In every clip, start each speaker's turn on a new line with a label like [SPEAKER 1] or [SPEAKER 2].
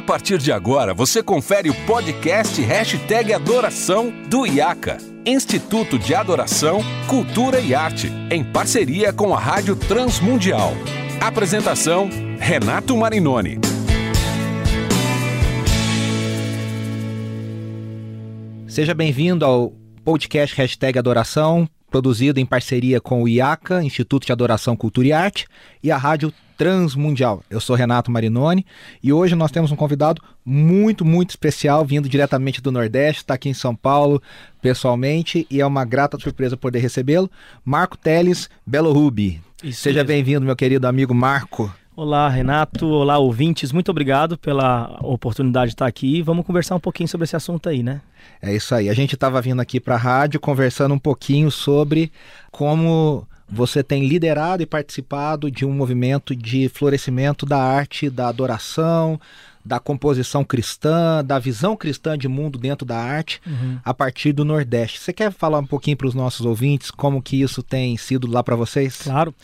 [SPEAKER 1] A partir de agora, você confere o podcast Hashtag Adoração do IACA, Instituto de Adoração, Cultura e Arte, em parceria com a Rádio Transmundial. Apresentação, Renato Marinoni.
[SPEAKER 2] Seja bem-vindo ao podcast Hashtag Adoração, produzido em parceria com o IACA, Instituto de Adoração, Cultura e Arte, e a Rádio Transmundial. Eu sou Renato Marinoni e hoje nós temos um convidado muito, muito especial, vindo diretamente do Nordeste, está aqui em São Paulo pessoalmente e é uma grata surpresa poder recebê-lo. Marco Teles Belo Rubi. Isso Seja bem-vindo, meu querido amigo Marco.
[SPEAKER 3] Olá, Renato. Olá, ouvintes. Muito obrigado pela oportunidade de estar aqui. Vamos conversar um pouquinho sobre esse assunto aí, né?
[SPEAKER 2] É isso aí. A gente estava vindo aqui para a rádio conversando um pouquinho sobre como você tem liderado e participado de um movimento de florescimento da arte, da adoração, da composição cristã, da visão cristã de mundo dentro da arte, uhum. a partir do Nordeste. Você quer falar um pouquinho para os nossos ouvintes como que isso tem sido lá para vocês?
[SPEAKER 3] Claro.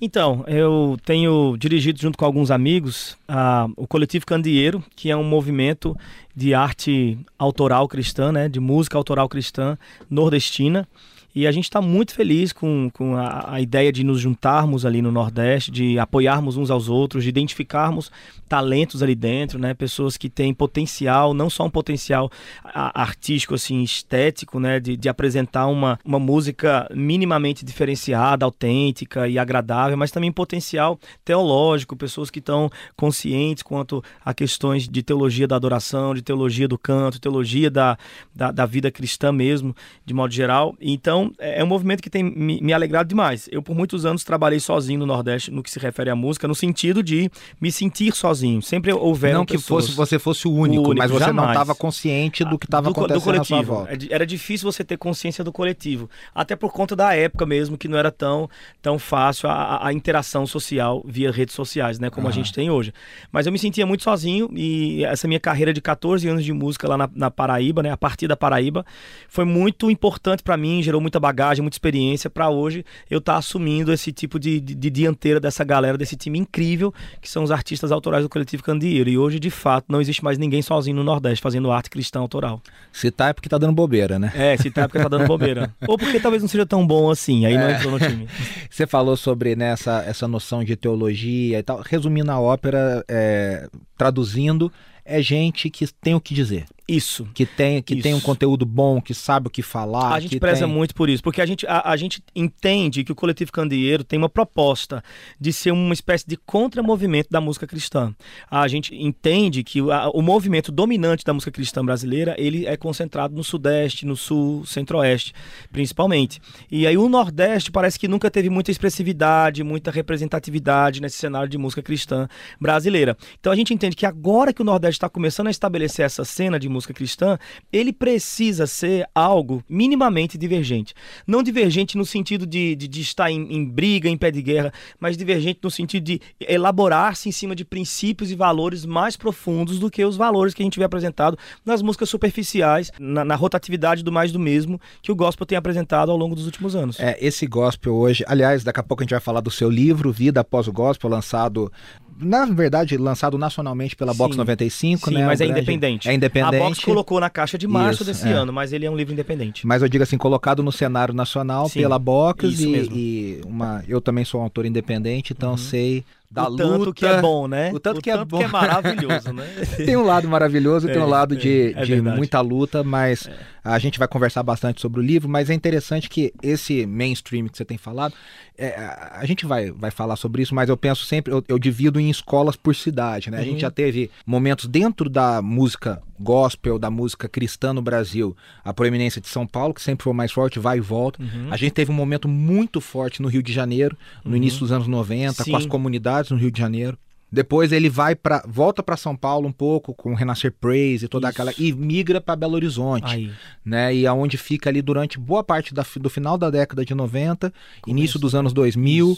[SPEAKER 3] Então, eu tenho dirigido junto com alguns amigos uh, o Coletivo Candeeiro, que é um movimento de arte autoral cristã, né, de música autoral cristã nordestina. E a gente está muito feliz com, com a, a, ideia de nos juntarmos ali no Nordeste, de apoiarmos uns aos outros, de identificarmos talentos ali dentro, né? Pessoas que têm potencial, não só um potencial artístico, assim, estético, né? De, de apresentar uma, uma música minimamente diferenciada, autêntica e agradável, mas também potencial teológico, pessoas que estão conscientes quanto a questões de teologia da adoração, de teologia do canto, teologia da, da, da vida cristã mesmo, de modo geral. Então, então, é, é um movimento que tem me, me, alegrado demais. Eu, por muitos anos, trabalhei sozinho no Nordeste no que se refere à música, no sentido de me sentir sozinho. Sempre houveram
[SPEAKER 2] Não que fosse, você fosse o único, o único mas você jamais. não estava consciente do que estava acontecendo do coletivo.
[SPEAKER 3] É era difícil você ter consciência do coletivo. Até por conta da época mesmo, que não era tão, tão fácil a, a interação social via redes sociais, né? Como a gente tem hoje. Mas eu me sentia muito sozinho e essa minha carreira de 14 anos de música lá na, na Paraíba, né? A partir da Paraíba, foi muito importante para mim, gerou muito muita bagagem, muita experiência para hoje eu estar tá assumindo esse tipo de, de, de, dianteira dessa galera, desse time incrível que são os artistas autorais do Coletivo Candeeiro. E hoje, de fato, não existe mais ninguém sozinho no Nordeste fazendo arte cristã autoral.
[SPEAKER 2] Se tá é porque tá dando bobeira, né?
[SPEAKER 3] É, se tá é porque tá dando bobeira. Ou porque talvez não seja tão bom assim, aí é. não entrou no time.
[SPEAKER 2] Você falou sobre né, essa, essa noção de teologia e tal. Resumindo a ópera, é, traduzindo, é gente que tem o que dizer.
[SPEAKER 3] Isso.
[SPEAKER 2] Que tem, que
[SPEAKER 3] isso.
[SPEAKER 2] tem um conteúdo bom, que sabe o que falar.
[SPEAKER 3] A gente preza
[SPEAKER 2] tem...
[SPEAKER 3] muito por isso, porque a gente, a, a, gente entende que o Coletivo Candeeiro tem uma proposta de ser uma espécie de contramovimento da música cristã. A gente entende que a, o movimento dominante da música cristã brasileira, ele é concentrado no Sudeste, no Sul, Centro-Oeste, principalmente. E aí o Nordeste parece que nunca teve muita expressividade, muita representatividade nesse cenário de música cristã brasileira. Então a gente entende que agora que o Nordeste está começando a estabelecer essa cena de música cristã, ele precisa ser algo minimamente divergente. Não divergente no sentido de, de, de estar em, em, briga, em pé de guerra, mas divergente no sentido de elaborar-se em cima de princípios e valores mais profundos do que os valores que a gente vê apresentado nas músicas superficiais, na, na rotatividade do mais do mesmo que o gospel tem apresentado ao longo dos últimos anos.
[SPEAKER 2] É, esse gospel hoje, aliás, daqui a pouco a gente vai falar do seu livro, Vida Após o Gospel, lançado na verdade, lançado nacionalmente pela Box 95,
[SPEAKER 3] sim,
[SPEAKER 2] né?
[SPEAKER 3] mas é independente.
[SPEAKER 2] É independente.
[SPEAKER 3] A Box colocou na caixa de março Isso, desse é. ano, mas ele é um livro independente.
[SPEAKER 2] Mas eu digo assim, colocado no cenário nacional sim, pela Box e, e, uma, eu também sou um autor independente, então uhum. sei da
[SPEAKER 3] o
[SPEAKER 2] luta.
[SPEAKER 3] tanto que é bom, né?
[SPEAKER 2] O tanto,
[SPEAKER 3] o
[SPEAKER 2] que, é
[SPEAKER 3] tanto
[SPEAKER 2] bom.
[SPEAKER 3] que é maravilhoso, né?
[SPEAKER 2] tem um lado maravilhoso e tem um é, lado de,
[SPEAKER 3] é, é
[SPEAKER 2] de muita luta, mas é. a gente vai conversar bastante sobre o livro, mas é interessante que esse mainstream que você tem falado, é, a gente vai, vai falar sobre isso, mas eu penso sempre, eu, eu divido em escolas por cidade, né? Uhum. A gente uhum. já teve momentos dentro da música gospel, da música cristã no Brasil, a proeminência de São Paulo, que sempre foi mais forte, vai e volta. Uhum. A gente teve um momento muito forte no Rio de Janeiro, no uhum. início dos anos 90, Sim. com as comunidades no Rio de Janeiro. Depois ele vai para volta para São Paulo um pouco com o Renascer Praise e toda Isso. aquela e migra para Belo Horizonte, Aí. né? E aonde fica ali durante boa parte da, do final da década de 90, Começo. início dos anos 2000. Uh,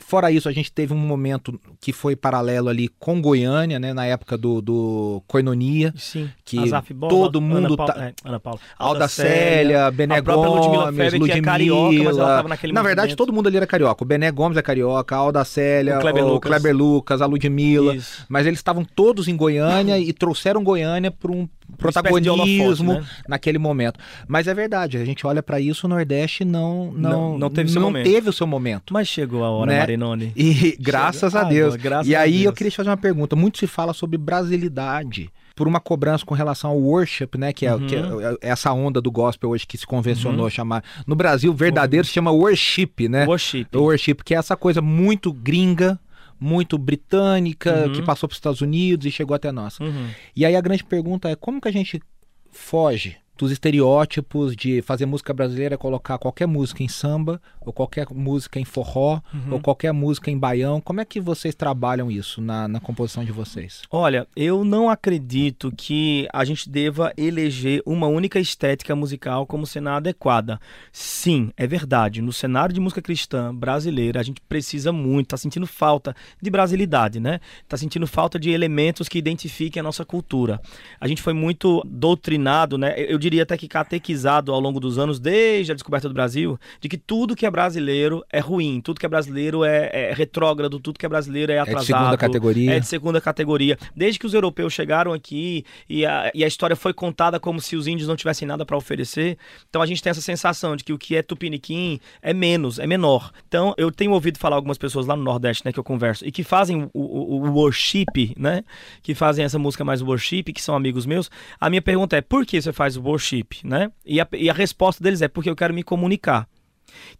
[SPEAKER 2] fora isso, a gente teve um momento que foi paralelo ali com Goiânia, né, na época do, do Coinonia,
[SPEAKER 3] Sim.
[SPEAKER 2] que Bola, todo mundo
[SPEAKER 3] Ana,
[SPEAKER 2] tá...
[SPEAKER 3] é, Ana Paula,
[SPEAKER 2] Alda, Célia, Bené Gomes, Ludmilla, Febre, Ludmilla, é carioca, mas ela tava naquele Na verdade, todo mundo ali era carioca. O Bené Gomes é carioca, a Alda Célia, o Kleber, o Lucas. Kleber Lucas Lucas, a Ludmilla, Isso. mas eles estavam todos em Goiânia e trouxeram Goiânia para um protagonismo né? naquele momento. Mas é verdade, a gente olha para isso, o Nordeste não não, não, não teve, não teve o seu momento.
[SPEAKER 3] Mas chegou a hora, né? Marinoni.
[SPEAKER 2] E graças a Deus. Ah, graças e aí Deus. eu queria te fazer uma pergunta. Muito se fala sobre brasilidade por uma cobrança com relação ao worship, né? Que é, uhum. que é, é essa onda do gospel hoje que se convencionou uhum. chamar. No Brasil, verdadeiro uhum. se chama worship, né?
[SPEAKER 3] Worship.
[SPEAKER 2] Worship, que é essa coisa muito gringa, muito britânica, uhum. que passou para os Estados Unidos e chegou até nós. Uhum. E aí a grande pergunta é como que a gente foge dos estereótipos de fazer música brasileira, colocar qualquer música em samba, ou qualquer música em forró, uhum. ou qualquer música em baião. Como é que vocês trabalham isso na, na composição de vocês?
[SPEAKER 3] Olha, eu não acredito que a gente deva eleger uma única estética musical como sendo adequada. Sim, é verdade. No cenário de música cristã brasileira, a gente precisa muito, tá sentindo falta de brasilidade, né? Tá sentindo falta de elementos que identifiquem a nossa cultura. A gente foi muito doutrinado, né? Eu diria até que catequizado ao longo dos anos, desde a descoberta do Brasil, de que tudo que é brasileiro é ruim, tudo que é brasileiro é, é retrógrado, tudo que é brasileiro é atrasado. É de
[SPEAKER 2] segunda categoria.
[SPEAKER 3] É de segunda categoria. Desde que os europeus chegaram aqui e a, e a história foi contada como se os índios não tivessem nada para oferecer, então a gente tem essa sensação de que o que é tupiniquim é menos, é menor. Então eu tenho ouvido falar algumas pessoas lá no Nordeste, né, que eu converso, e que fazem o, o, o worship, né, que fazem essa música mais worship, que são amigos meus. A minha pergunta é, por que você faz o worship, né? E a, e a resposta deles é porque eu quero me comunicar.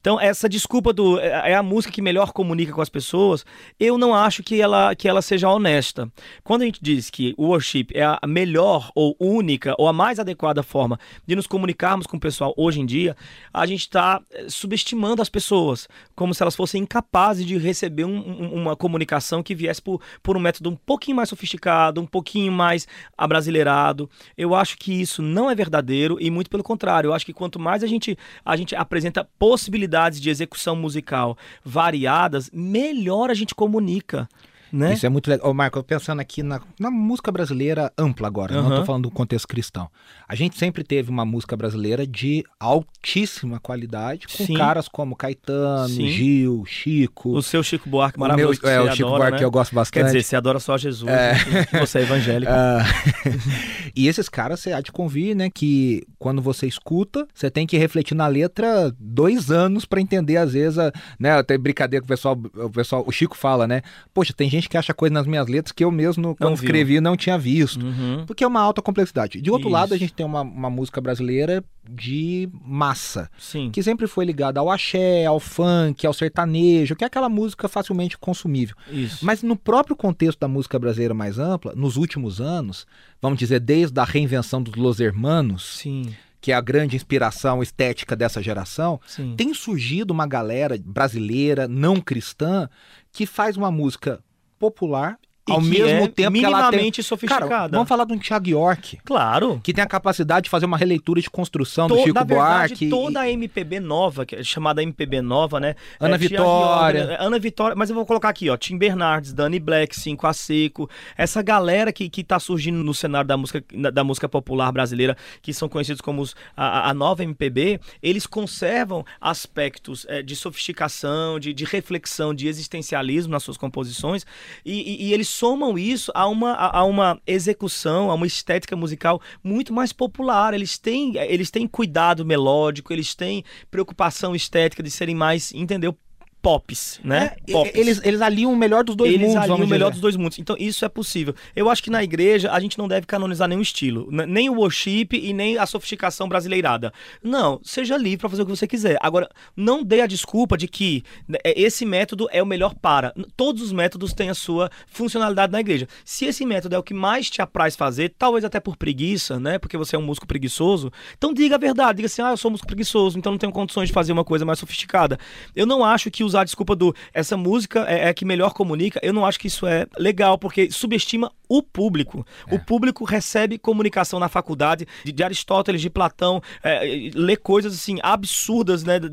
[SPEAKER 3] Então, essa desculpa do é, é a música que melhor comunica com as pessoas, eu não acho que ela, que ela seja honesta. Quando a gente diz que o worship é a melhor ou única ou a mais adequada forma de nos comunicarmos com o pessoal hoje em dia, a gente está eh, subestimando as pessoas, como se elas fossem incapazes de receber um, uma comunicação que viesse por, por um método um pouquinho mais sofisticado, um pouquinho mais abrasileirado. Eu acho que isso não é verdadeiro e muito pelo contrário. Eu acho que quanto mais a gente, a gente apresenta possibilidades possibilidades de execução musical variadas, melhor a gente comunica. Né?
[SPEAKER 2] Isso é muito legal. Ô, Marco, pensando aqui na, na música brasileira ampla agora, uhum. não estou falando do contexto cristão. A gente sempre teve uma música brasileira de altíssima qualidade, com Sim. caras como Caetano, Sim. Gil, Chico.
[SPEAKER 3] O seu Chico Buarque maravilhoso.
[SPEAKER 2] Meu, é, o Chico adora, Buarque né? eu gosto bastante.
[SPEAKER 3] Quer dizer, você adora só Jesus, é. Né? você é evangélico.
[SPEAKER 2] Uh... e esses caras, você há de convir, né, que quando você escuta, você tem que refletir na letra dois anos para entender, às vezes, a, né, tem brincadeira que o pessoal, o pessoal, o Chico fala, né, poxa, tem gente gente que acha coisa nas minhas letras que eu mesmo, quando escrevi, não tinha visto. Uhum. Porque é uma alta complexidade. De outro Isso. lado, a gente tem uma, uma música brasileira de massa.
[SPEAKER 3] Sim.
[SPEAKER 2] Que sempre foi ligada ao axé, ao funk, ao sertanejo, que é aquela música facilmente consumível.
[SPEAKER 3] Isso.
[SPEAKER 2] Mas no próprio contexto da música brasileira mais ampla, nos últimos anos, vamos dizer, desde a reinvenção dos Los Hermanos.
[SPEAKER 3] Sim
[SPEAKER 2] que é a grande inspiração estética dessa geração,
[SPEAKER 3] Sim.
[SPEAKER 2] tem surgido uma galera brasileira não cristã que faz uma música popular ao mesmo é tempo que ela tem
[SPEAKER 3] sofisticada. Cara,
[SPEAKER 2] vamos falar de um Thiago York.
[SPEAKER 3] Claro.
[SPEAKER 2] Que tem a capacidade de fazer uma releitura de construção do Chico verdade, Buarque.
[SPEAKER 3] toda a MPB nova, é chamada MPB nova, né?
[SPEAKER 2] Ana
[SPEAKER 3] é,
[SPEAKER 2] Vitória. York,
[SPEAKER 3] Ana Vitória, mas eu vou colocar aqui, ó, Tim Bernardes, Dani Black, Cinco a Seco, essa galera que, que tá surgindo no cenário da música, da música popular brasileira, que são conhecidos como os, a, a nova MPB, eles conservam aspectos é, de sofisticação, de, de reflexão, de existencialismo nas suas composições, e, e, e eles somam isso a uma, a uma execução, a uma estética musical muito mais popular. Eles têm, eles têm cuidado melódico, eles têm preocupação estética de serem mais, entendeu? Pops, né?
[SPEAKER 2] É, pops. Eles, eles aliam o melhor dos dois
[SPEAKER 3] eles
[SPEAKER 2] mundos.
[SPEAKER 3] Eles aliam o melhor dos dois mundos. Então isso é possível. Eu acho que na igreja a gente não deve canonizar nenhum estilo, nem o worship e nem a sofisticação brasileirada. Não, seja livre para fazer o que você quiser. Agora, não dê a desculpa de que né, é, esse método é o melhor para. Todos os métodos têm a sua funcionalidade na igreja. Se esse método é o que mais te apraz fazer, talvez até por preguiça, né? Porque você é um músico preguiçoso, então diga a verdade, diga assim: "Ah, eu sou um músico preguiçoso, então não tenho condições de fazer uma coisa mais sofisticada". Eu não acho que os usar a desculpa do essa música é, é, que melhor comunica, eu não acho que isso é legal, porque subestima o público. É. O público recebe comunicação na faculdade de, de Aristóteles, de Platão, é, lê coisas assim absurdas né, de,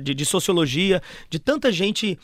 [SPEAKER 3] de, de, sociologia, de tanta gente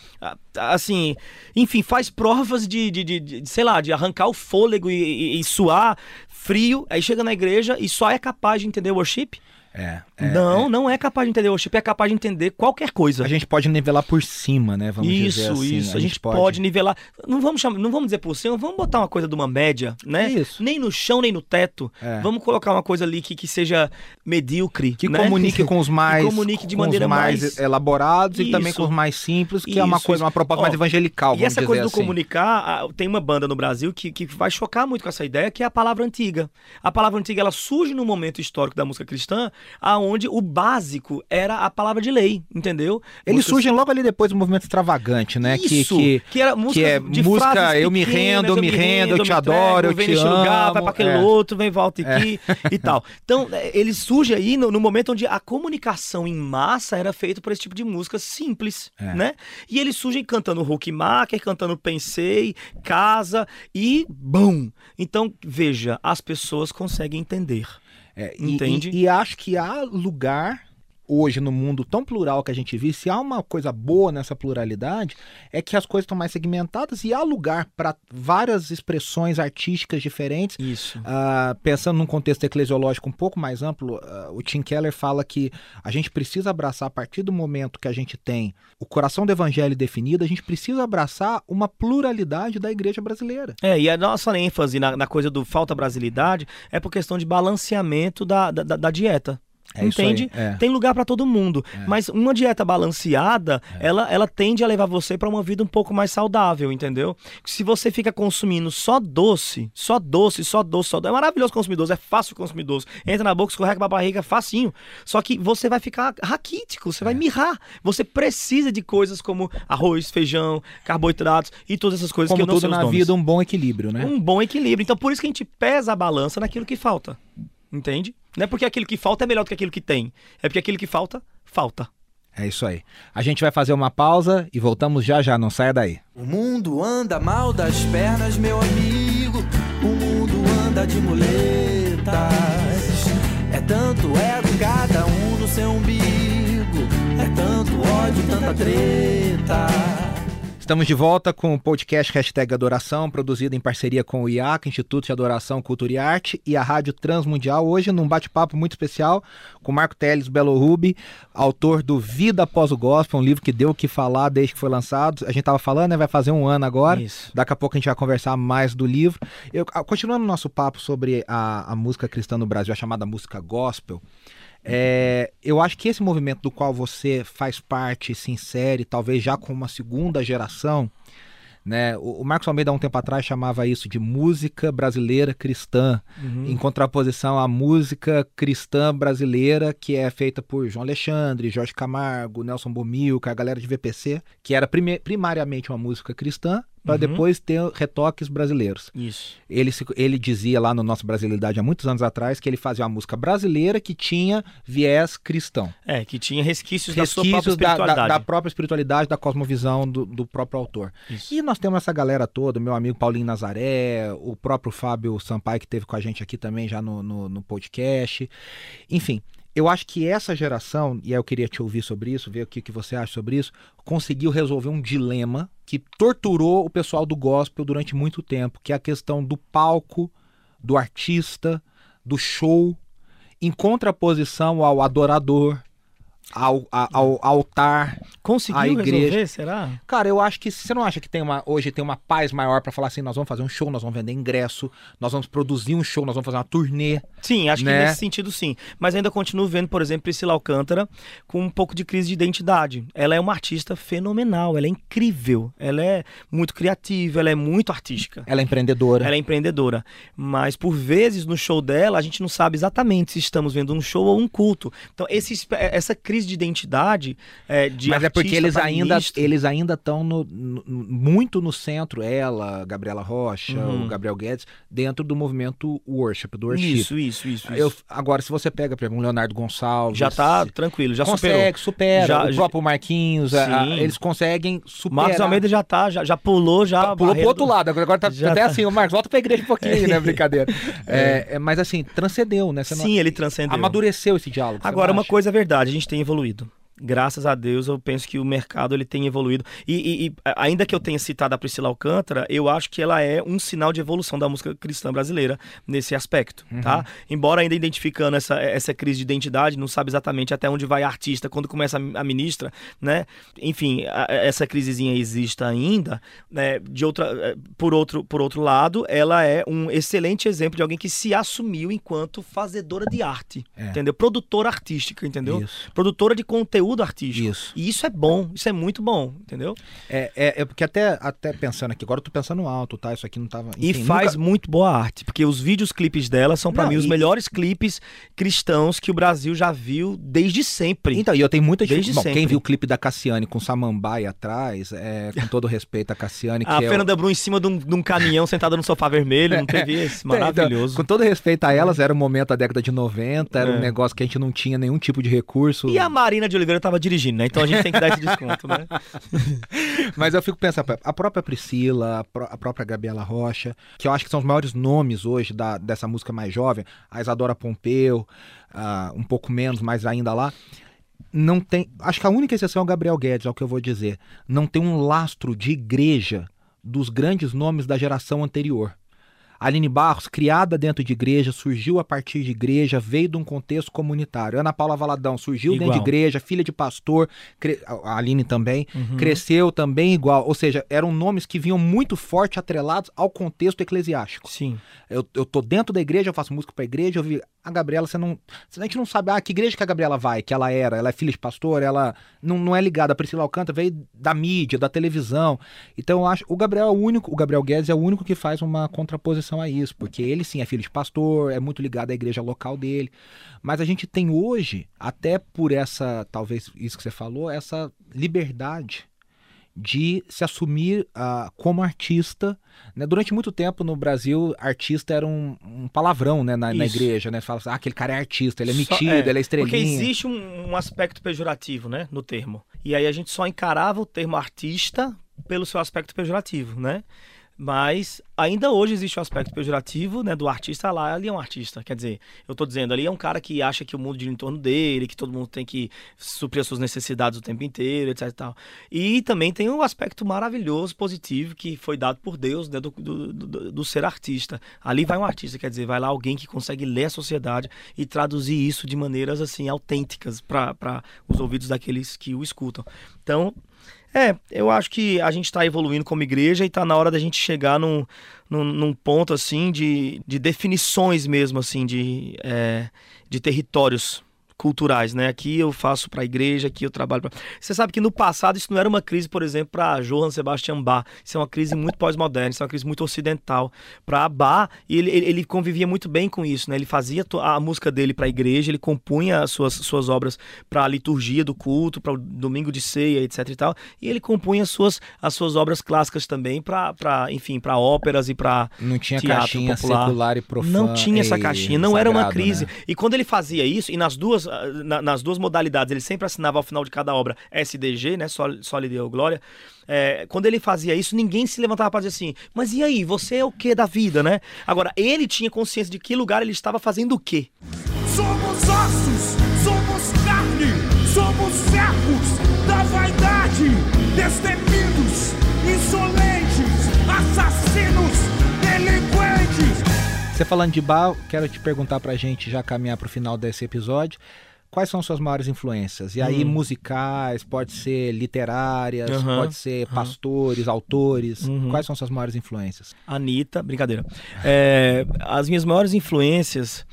[SPEAKER 3] assim, enfim, faz provas de, de, sei lá, de arrancar o fôlego e, e, e suar frio, aí chega na igreja e só é capaz de entender worship.
[SPEAKER 2] É, é,
[SPEAKER 3] não, é. não é capaz de entender worship, é capaz de entender qualquer coisa.
[SPEAKER 2] A gente pode nivelar por cima, né? Vamos
[SPEAKER 3] isso,
[SPEAKER 2] dizer assim.
[SPEAKER 3] Isso, A, a gente, pode... pode... nivelar. Não vamos, chamar, não vamos dizer por cima, vamos botar uma coisa de uma média, né?
[SPEAKER 2] Isso.
[SPEAKER 3] Nem no chão, nem no teto. É. Vamos colocar uma coisa ali que, que seja medíocre.
[SPEAKER 2] Que
[SPEAKER 3] né?
[SPEAKER 2] comunique com os mais.
[SPEAKER 3] que comunique de maneira
[SPEAKER 2] mais,
[SPEAKER 3] mais,
[SPEAKER 2] elaborados isso. e também com os mais simples, que isso, é uma coisa, uma proposta Ó, mais evangelical.
[SPEAKER 3] E essa coisa
[SPEAKER 2] assim.
[SPEAKER 3] do comunicar, tem uma banda no Brasil que, que vai chocar muito com essa ideia, que é a palavra antiga. A palavra antiga ela surge no momento histórico da música cristã, aonde o básico era a palavra de lei, entendeu?
[SPEAKER 2] Eles Músicas... surgem logo ali depois do movimento extravagante, né?
[SPEAKER 3] Isso,
[SPEAKER 2] que,
[SPEAKER 3] que, que era música,
[SPEAKER 2] que é
[SPEAKER 3] de
[SPEAKER 2] música eu me rendo, eu me rendo, eu te adoro, eu te amo. Lugar,
[SPEAKER 3] vai para aquele é. outro, vem volta aqui é. e tal. Então, é, ele surge aí no, no, momento onde a comunicação em massa era feita por esse tipo de música simples, é. né? E eles surgem cantando Rockmaker, cantando Pensei, Casa e bom. Então, veja, as pessoas conseguem entender.
[SPEAKER 2] É, Entende? E, e, e acho que há lugar hoje no mundo tão plural que a gente vive, se há uma coisa boa nessa pluralidade, é que as coisas estão mais segmentadas e há lugar para várias expressões artísticas diferentes.
[SPEAKER 3] Isso.
[SPEAKER 2] Uh, pensando num contexto eclesiológico um pouco mais amplo, uh, o Tim Keller fala que a gente precisa abraçar, a partir do momento que a gente tem o coração do evangelho definido, a gente precisa abraçar uma pluralidade da igreja brasileira.
[SPEAKER 3] É, e a nossa ênfase na, na coisa do falta brasilidade é por questão de balanceamento da, da, da dieta. É entende?
[SPEAKER 2] É.
[SPEAKER 3] Tem lugar para todo mundo. É. Mas uma dieta balanceada, é. ela, ela tende a levar você para uma vida um pouco mais saudável, entendeu? Se você fica consumindo só doce, só doce, só doce, só doce, é maravilhoso consumir doce, é fácil consumir doce. Entra na boca, escorrega pra barriga, é facinho. Só que você vai ficar raquítico, você vai é. mirrar. Você precisa de coisas como arroz, feijão, carboidratos e todas essas coisas
[SPEAKER 2] como
[SPEAKER 3] que eu não
[SPEAKER 2] tudo na
[SPEAKER 3] nomes.
[SPEAKER 2] vida, um bom equilíbrio, né?
[SPEAKER 3] Um bom equilíbrio. Então por isso que a gente pesa a balança naquilo que falta. Entende? Não é porque aquilo que falta é melhor do que aquilo que tem. É porque aquilo que falta, falta.
[SPEAKER 2] É isso aí. A gente vai fazer uma pausa e voltamos já já, não saia daí.
[SPEAKER 4] O mundo anda mal das pernas, meu amigo. O mundo anda de muletas. É tanto ego, cada um no seu umbigo. É tanto ódio, tanta treta.
[SPEAKER 2] Estamos de volta com o podcast Hashtag Adoração, produzido em parceria com o IAC, Instituto de Adoração, Cultura e Arte, e a Rádio Transmundial. Hoje, num bate-papo muito especial com Marco Teles Belo Rubi, autor do Vida Após o Gospel, um livro que deu o que falar desde que foi lançado. A gente estava falando, né? Vai fazer um ano agora.
[SPEAKER 3] Isso.
[SPEAKER 2] Daqui a pouco a gente vai conversar mais do livro. Eu, continuando o nosso papo sobre a, a música cristã no Brasil, a chamada música gospel. É, eu acho que esse movimento do qual você faz parte, se insere, talvez já com uma segunda geração, né? O, Marcos Almeida, há um tempo atrás, chamava isso de música brasileira cristã, uhum. em contraposição à música cristã brasileira, que é feita por João Alexandre, Jorge Camargo, Nelson Bomilca, a galera de VPC, que era primariamente uma música cristã, para uhum. depois ter retoques brasileiros.
[SPEAKER 3] Isso.
[SPEAKER 2] Ele, ele dizia lá no nosso Brasilidade há muitos anos atrás que ele fazia uma música brasileira que tinha viés cristão.
[SPEAKER 3] É, que tinha resquícios,
[SPEAKER 2] resquícios
[SPEAKER 3] da,
[SPEAKER 2] da, da, da, própria espiritualidade, da cosmovisão do, do próprio autor.
[SPEAKER 3] Isso.
[SPEAKER 2] E nós temos essa galera toda, meu amigo Paulinho Nazaré, o próprio Fábio Sampaio, que teve com a gente aqui também já no, no, no podcast. Enfim, eu acho que essa geração, e aí eu queria te ouvir sobre isso, ver o que, que você acha sobre isso, conseguiu resolver um dilema que torturou o pessoal do gospel durante muito tempo, que é a questão do palco, do artista, do show, em contraposição ao adorador, ao, ao, ao altar,
[SPEAKER 3] Conseguiu
[SPEAKER 2] a igreja.
[SPEAKER 3] resolver, será?
[SPEAKER 2] Cara, eu acho que você não acha que tem uma hoje tem uma paz maior para falar assim, nós vamos fazer um show, nós vamos vender ingresso, nós vamos produzir um show, nós vamos fazer uma turnê.
[SPEAKER 3] Sim, acho
[SPEAKER 2] né?
[SPEAKER 3] que nesse sentido sim. Mas ainda continuo vendo, por exemplo, Priscila Alcântara com um pouco de crise de identidade. Ela é uma artista fenomenal, ela é incrível, ela é muito criativa, ela é muito artística.
[SPEAKER 2] Ela é empreendedora.
[SPEAKER 3] Ela é empreendedora. Mas por vezes no show dela a gente não sabe exatamente se estamos vendo um show ou um culto. Então esse, essa crise de identidade é, de
[SPEAKER 2] Mas é porque eles ainda eles ainda estão no, no, muito no centro, ela, Gabriela Rocha, uhum. o Gabriel Guedes, dentro do movimento worship, do worship.
[SPEAKER 3] Isso, isso, isso.
[SPEAKER 2] Eu, agora, se você pega, por exemplo, um Leonardo Gonçalves...
[SPEAKER 3] Já tá tranquilo, já
[SPEAKER 2] consegue,
[SPEAKER 3] superou.
[SPEAKER 2] supera. Já, o próprio Marquinhos, a, eles conseguem superar.
[SPEAKER 3] Marcos Almeida já tá, já, já pulou, já...
[SPEAKER 2] Pulou pro outro do... lado, agora tá já até tá... assim, o Marcos, volta pra igreja um pouquinho, né, brincadeira. É. É, mas assim, transcendeu, né?
[SPEAKER 3] Sim, ele transcendeu.
[SPEAKER 2] Amadureceu esse diálogo.
[SPEAKER 3] Agora, uma coisa é verdade, a gente tem evoluído graças a Deus, eu penso que o mercado ele tem evoluído. E, e, e, ainda que eu tenha citado a Priscila Alcântara, eu acho que ela é um sinal de evolução da música cristã brasileira nesse aspecto, uhum. tá? Embora ainda identificando essa, essa crise de identidade, não sabe exatamente até onde vai a artista quando começa a ministra, né? Enfim, a, essa crisezinha existe ainda, né? De outra, é, por outro, por outro lado, ela é um excelente exemplo de alguém que se assumiu enquanto fazedora de arte, é. entendeu? Produtora artística, entendeu? Isso. Produtora de conteúdo artístico. Isso. E isso é bom, isso é muito bom, entendeu?
[SPEAKER 2] É, é, é porque até, até pensando aqui, agora eu tô pensando alto, tá? Isso aqui não tava.
[SPEAKER 3] Enfim, e faz nunca... muito boa arte, porque os vídeos clipes dela são para mim os melhores clipes cristãos que o Brasil já viu desde sempre.
[SPEAKER 2] Então, e eu tenho muita gente. Bom, quem viu o clipe da Cassiane com Samambaia atrás, é, com todo respeito a Cassiane.
[SPEAKER 3] a Fernanda é o... Brum em cima de um, de um caminhão sentada no sofá vermelho, não teve esse? Então, maravilhoso.
[SPEAKER 2] Então, com todo respeito a elas, era um momento da década de 90, era é. um negócio que a gente não tinha nenhum tipo de recurso.
[SPEAKER 3] E a Marina de Oliveira tava dirigindo, né? Então a gente tem que dar esse desconto, né?
[SPEAKER 2] Mas eu fico pensando, a própria Priscila, a própria Gabriela Rocha, que eu acho que são os maiores nomes hoje da, dessa música mais jovem, a Isadora Pompeu, uh, um pouco menos, mas ainda lá não tem. Acho que a única exceção é o Gabriel Guedes, é o que eu vou dizer. Não tem um lastro de igreja dos grandes nomes da geração anterior. Aline Barros, criada dentro de igreja, surgiu a partir de igreja, veio de um contexto comunitário. Ana Paula Valadão surgiu igual. dentro de igreja, filha de pastor, cre... a Aline também, uhum. cresceu também igual. Ou seja, eram nomes que vinham muito forte atrelados ao contexto eclesiástico.
[SPEAKER 3] Sim.
[SPEAKER 2] Eu, eu tô dentro da igreja, eu faço música para igreja, eu vi a Gabriela, você não. A gente não sabe, ah, que igreja que a Gabriela vai, que ela era, ela é filha de pastor, ela não, não é ligada. A Priscila Alcântara veio da mídia, da televisão. Então eu acho. O Gabriel é o único, o Gabriel Guedes é o único que faz uma contraposição a isso, porque ele sim é filho de pastor, é muito ligado à igreja local dele. Mas a gente tem hoje, até por essa, talvez isso que você falou, essa liberdade de se assumir uh, como artista. Né? Durante muito tempo no Brasil, artista era um, um palavrão né? na, na, igreja. Né? Fala assim, ah, aquele cara é artista, ele é metido, é, ele é estrelinha.
[SPEAKER 3] Porque existe um, um, aspecto pejorativo né? no termo. E aí a gente só encarava o termo artista pelo seu aspecto pejorativo, né? Mas ainda hoje existe o um aspecto pejorativo, né, do artista lá, ali é um artista. Quer dizer, eu estou dizendo, ali é um cara que acha que o mundo gira em torno dele, que todo mundo tem que suprir as suas necessidades o tempo inteiro, etc e tal. E também tem um aspecto maravilhoso, positivo, que foi dado por Deus, né, do, do, do, do ser artista. Ali vai um artista, quer dizer, vai lá alguém que consegue ler a sociedade e traduzir isso de maneiras, assim, autênticas para os ouvidos daqueles que o escutam. Então, é, eu acho que a gente está evoluindo como igreja e está na hora da gente chegar num, num, num, ponto assim de, de definições mesmo assim de, é, de territórios culturais, né? Aqui eu faço para a igreja, aqui eu trabalho. Pra... Você sabe que no passado isso não era uma crise, por exemplo, para Johann Sebastian Bach. Isso é uma crise muito pós-moderna, isso é uma crise muito ocidental. Para Bach, ele, ele, convivia muito bem com isso, né? Ele fazia a música dele para a igreja, ele compunha as suas, suas obras para a liturgia do culto, para o domingo de ceia, etc e tal. E ele compunha as suas, as suas obras clássicas também para, enfim, para óperas e para
[SPEAKER 2] Não tinha caixinha popular. secular e profana.
[SPEAKER 3] Não tinha essa caixinha, não sagrado, era uma crise. Né? E quando ele fazia isso, e nas duas na, nas duas modalidades, ele sempre assinava ao final de cada obra SDG, né? Sólida ou Glória. É, quando ele fazia isso, ninguém se levantava para dizer assim, mas e aí, você é o que da vida, né? Agora, ele tinha consciência de que lugar ele estava fazendo o quê. Somos ossos, somos carne, somos servos da vaidade,
[SPEAKER 2] destemidos, Você falando de Bar, quero te perguntar pra gente já caminhar pro final desse episódio quais são suas maiores influências? E aí, hum. musicais, pode ser literárias, uhum. pode ser pastores, uhum. autores. Uhum. Quais são suas maiores influências?
[SPEAKER 3] Anitta, brincadeira. É, as minhas maiores influências.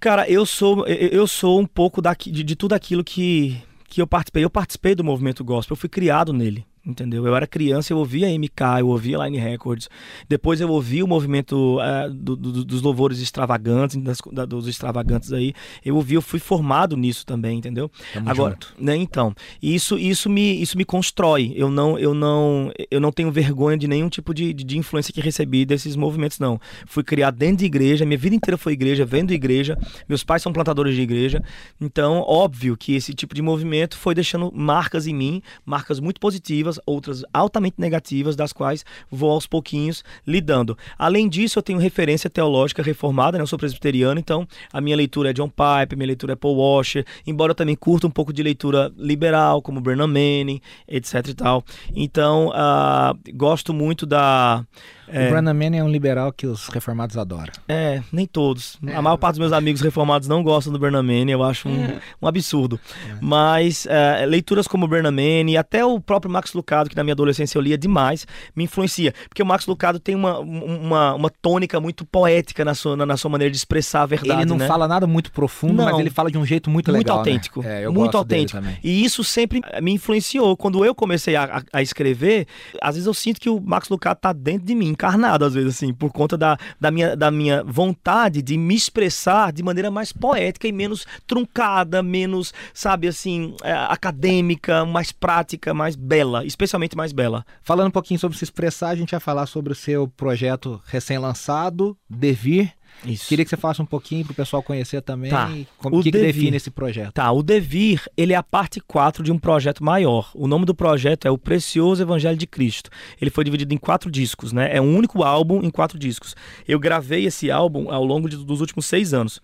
[SPEAKER 3] Cara, eu sou, eu sou um pouco daqui, de, de tudo aquilo que, que eu participei. Eu participei do movimento gospel, eu fui criado nele entendeu? Eu era criança, eu ouvia MK, eu ouvia Line Records. Depois eu ouvi o movimento é, do, do, dos louvores extravagantes, das, da, dos extravagantes aí. Eu ouvi, eu fui formado nisso também, entendeu?
[SPEAKER 2] Tamo Agora, junto.
[SPEAKER 3] né? Então, isso isso me isso me constrói. Eu não eu não eu não tenho vergonha de nenhum tipo de, de, de influência que recebi desses movimentos não. Fui criado dentro de igreja, minha vida inteira foi igreja, vendo igreja. Meus pais são plantadores de igreja. Então, óbvio que esse tipo de movimento foi deixando marcas em mim, marcas muito positivas positivas, outras altamente negativas, das quais vou aos pouquinhos lidando. Além disso, eu tenho referência teológica reformada, né? eu sou presbiteriano, então a minha leitura é John Pipe, minha leitura é Paul Washer, embora eu também curta um pouco de leitura liberal, como Bernard Manning, etc e tal. Então, uh, gosto muito da
[SPEAKER 2] é. O Brandon Manning é um liberal que os reformados adoram.
[SPEAKER 3] É, nem todos. É. A maior parte dos meus amigos reformados não gostam do Brandon Manning, eu acho um, é. um absurdo. É. Mas é, leituras como o Brandon Manning, até o próprio Max Lucado, que na minha adolescência eu lia demais, me influencia. Porque o Max Lucado tem uma, uma, uma tônica muito poética na sua, na, na sua maneira de expressar a verdade.
[SPEAKER 2] Ele não
[SPEAKER 3] né?
[SPEAKER 2] fala nada muito profundo, não, mas ele fala de um jeito muito,
[SPEAKER 3] muito
[SPEAKER 2] legal.
[SPEAKER 3] Muito autêntico.
[SPEAKER 2] Né?
[SPEAKER 3] É, muito autêntico. E isso sempre me influenciou. Quando eu comecei a, a, a escrever, às vezes eu sinto que o Max Lucado tá dentro de mim, encarnado, às vezes, assim, por conta da, da, minha, da minha vontade de me expressar de maneira mais poética e menos truncada, menos, sabe, assim, é, acadêmica, mais prática, mais bela, especialmente mais bela.
[SPEAKER 2] Falando um pouquinho sobre se expressar, a gente vai falar sobre o seu projeto recém-lançado, Devir. Isso. Queria que você falasse um pouquinho para o pessoal conhecer também tá. como o que, que define esse projeto.
[SPEAKER 3] Tá, o Devir, ele é a parte 4 de um projeto maior. O nome do projeto é O Precioso Evangelho de Cristo. Ele foi dividido em quatro discos, né? É um único álbum em quatro discos. Eu gravei esse álbum ao longo de, dos últimos seis anos.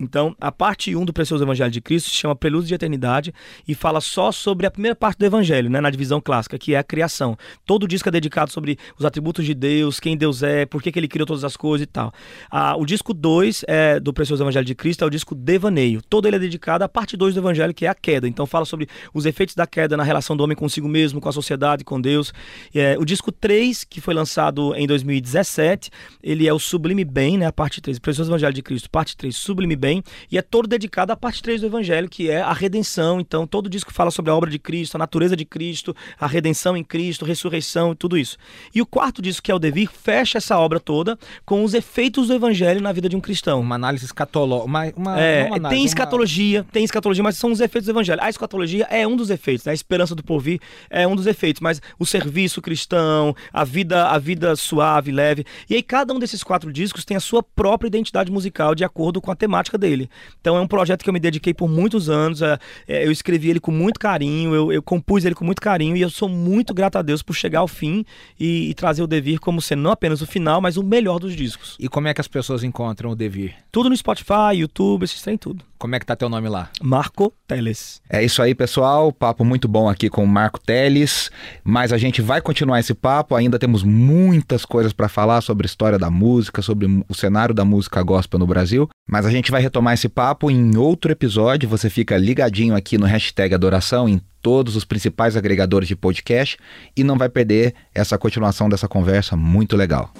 [SPEAKER 3] Então, a parte 1 do Precioso Evangelho de Cristo se chama Prelúdio de Eternidade e fala só sobre a primeira parte do Evangelho, né, na divisão clássica, que é a criação. Todo o disco é dedicado sobre os atributos de Deus, quem Deus é, por que, que ele criou todas as coisas e tal. Ah, o disco 2 é, do Precioso Evangelho de Cristo é o disco Devaneio. Todo ele é dedicado à parte 2 do Evangelho, que é a queda. Então, fala sobre os efeitos da queda na relação do homem consigo mesmo, com a sociedade, com Deus. É, o disco 3, que foi lançado em 2017, ele é o Sublime Bem, né, a parte 3, Precioso Evangelho de Cristo, parte 3, Sublime Bem bem, e é todo dedicado à parte 3 do Evangelho, que é a redenção. Então, todo disco fala sobre a obra de Cristo, a natureza de Cristo, a redenção em Cristo, ressurreição e tudo isso. E o quarto disco, que é o Devir, fecha essa obra toda com os efeitos do Evangelho na vida de um cristão.
[SPEAKER 2] Uma análise escatológica. Uma,
[SPEAKER 3] uma, é, uma análise, tem escatologia, uma... tem escatologia, mas são os efeitos do Evangelho. A escatologia é um dos efeitos, né? a esperança do porvir é um dos efeitos, mas o serviço cristão, a vida, a vida suave, leve. E aí, cada um desses quatro discos tem a sua própria identidade musical de acordo com a temática dele. Então é um projeto que eu me dediquei por muitos anos. É, é, eu escrevi ele com muito carinho, eu, eu, compus ele com muito carinho e eu sou muito grato a Deus por chegar ao fim e, e, trazer o Devir como sendo não apenas o final, mas o melhor dos discos.
[SPEAKER 2] E como é que as pessoas encontram o Devir?
[SPEAKER 3] Tudo no Spotify, YouTube, esses trem tudo.
[SPEAKER 2] Como é que tá teu nome lá?
[SPEAKER 3] Marco Teles.
[SPEAKER 2] É isso aí, pessoal. Papo muito bom aqui com o Marco Teles. Mas a gente vai continuar esse papo. Ainda temos muitas coisas para falar sobre a história da música, sobre o cenário da música gospel no Brasil. Mas a gente vai retomar esse papo em outro episódio. Você fica ligadinho aqui no hashtag Adoração em todos os principais agregadores de podcast e não vai perder essa continuação dessa conversa muito legal.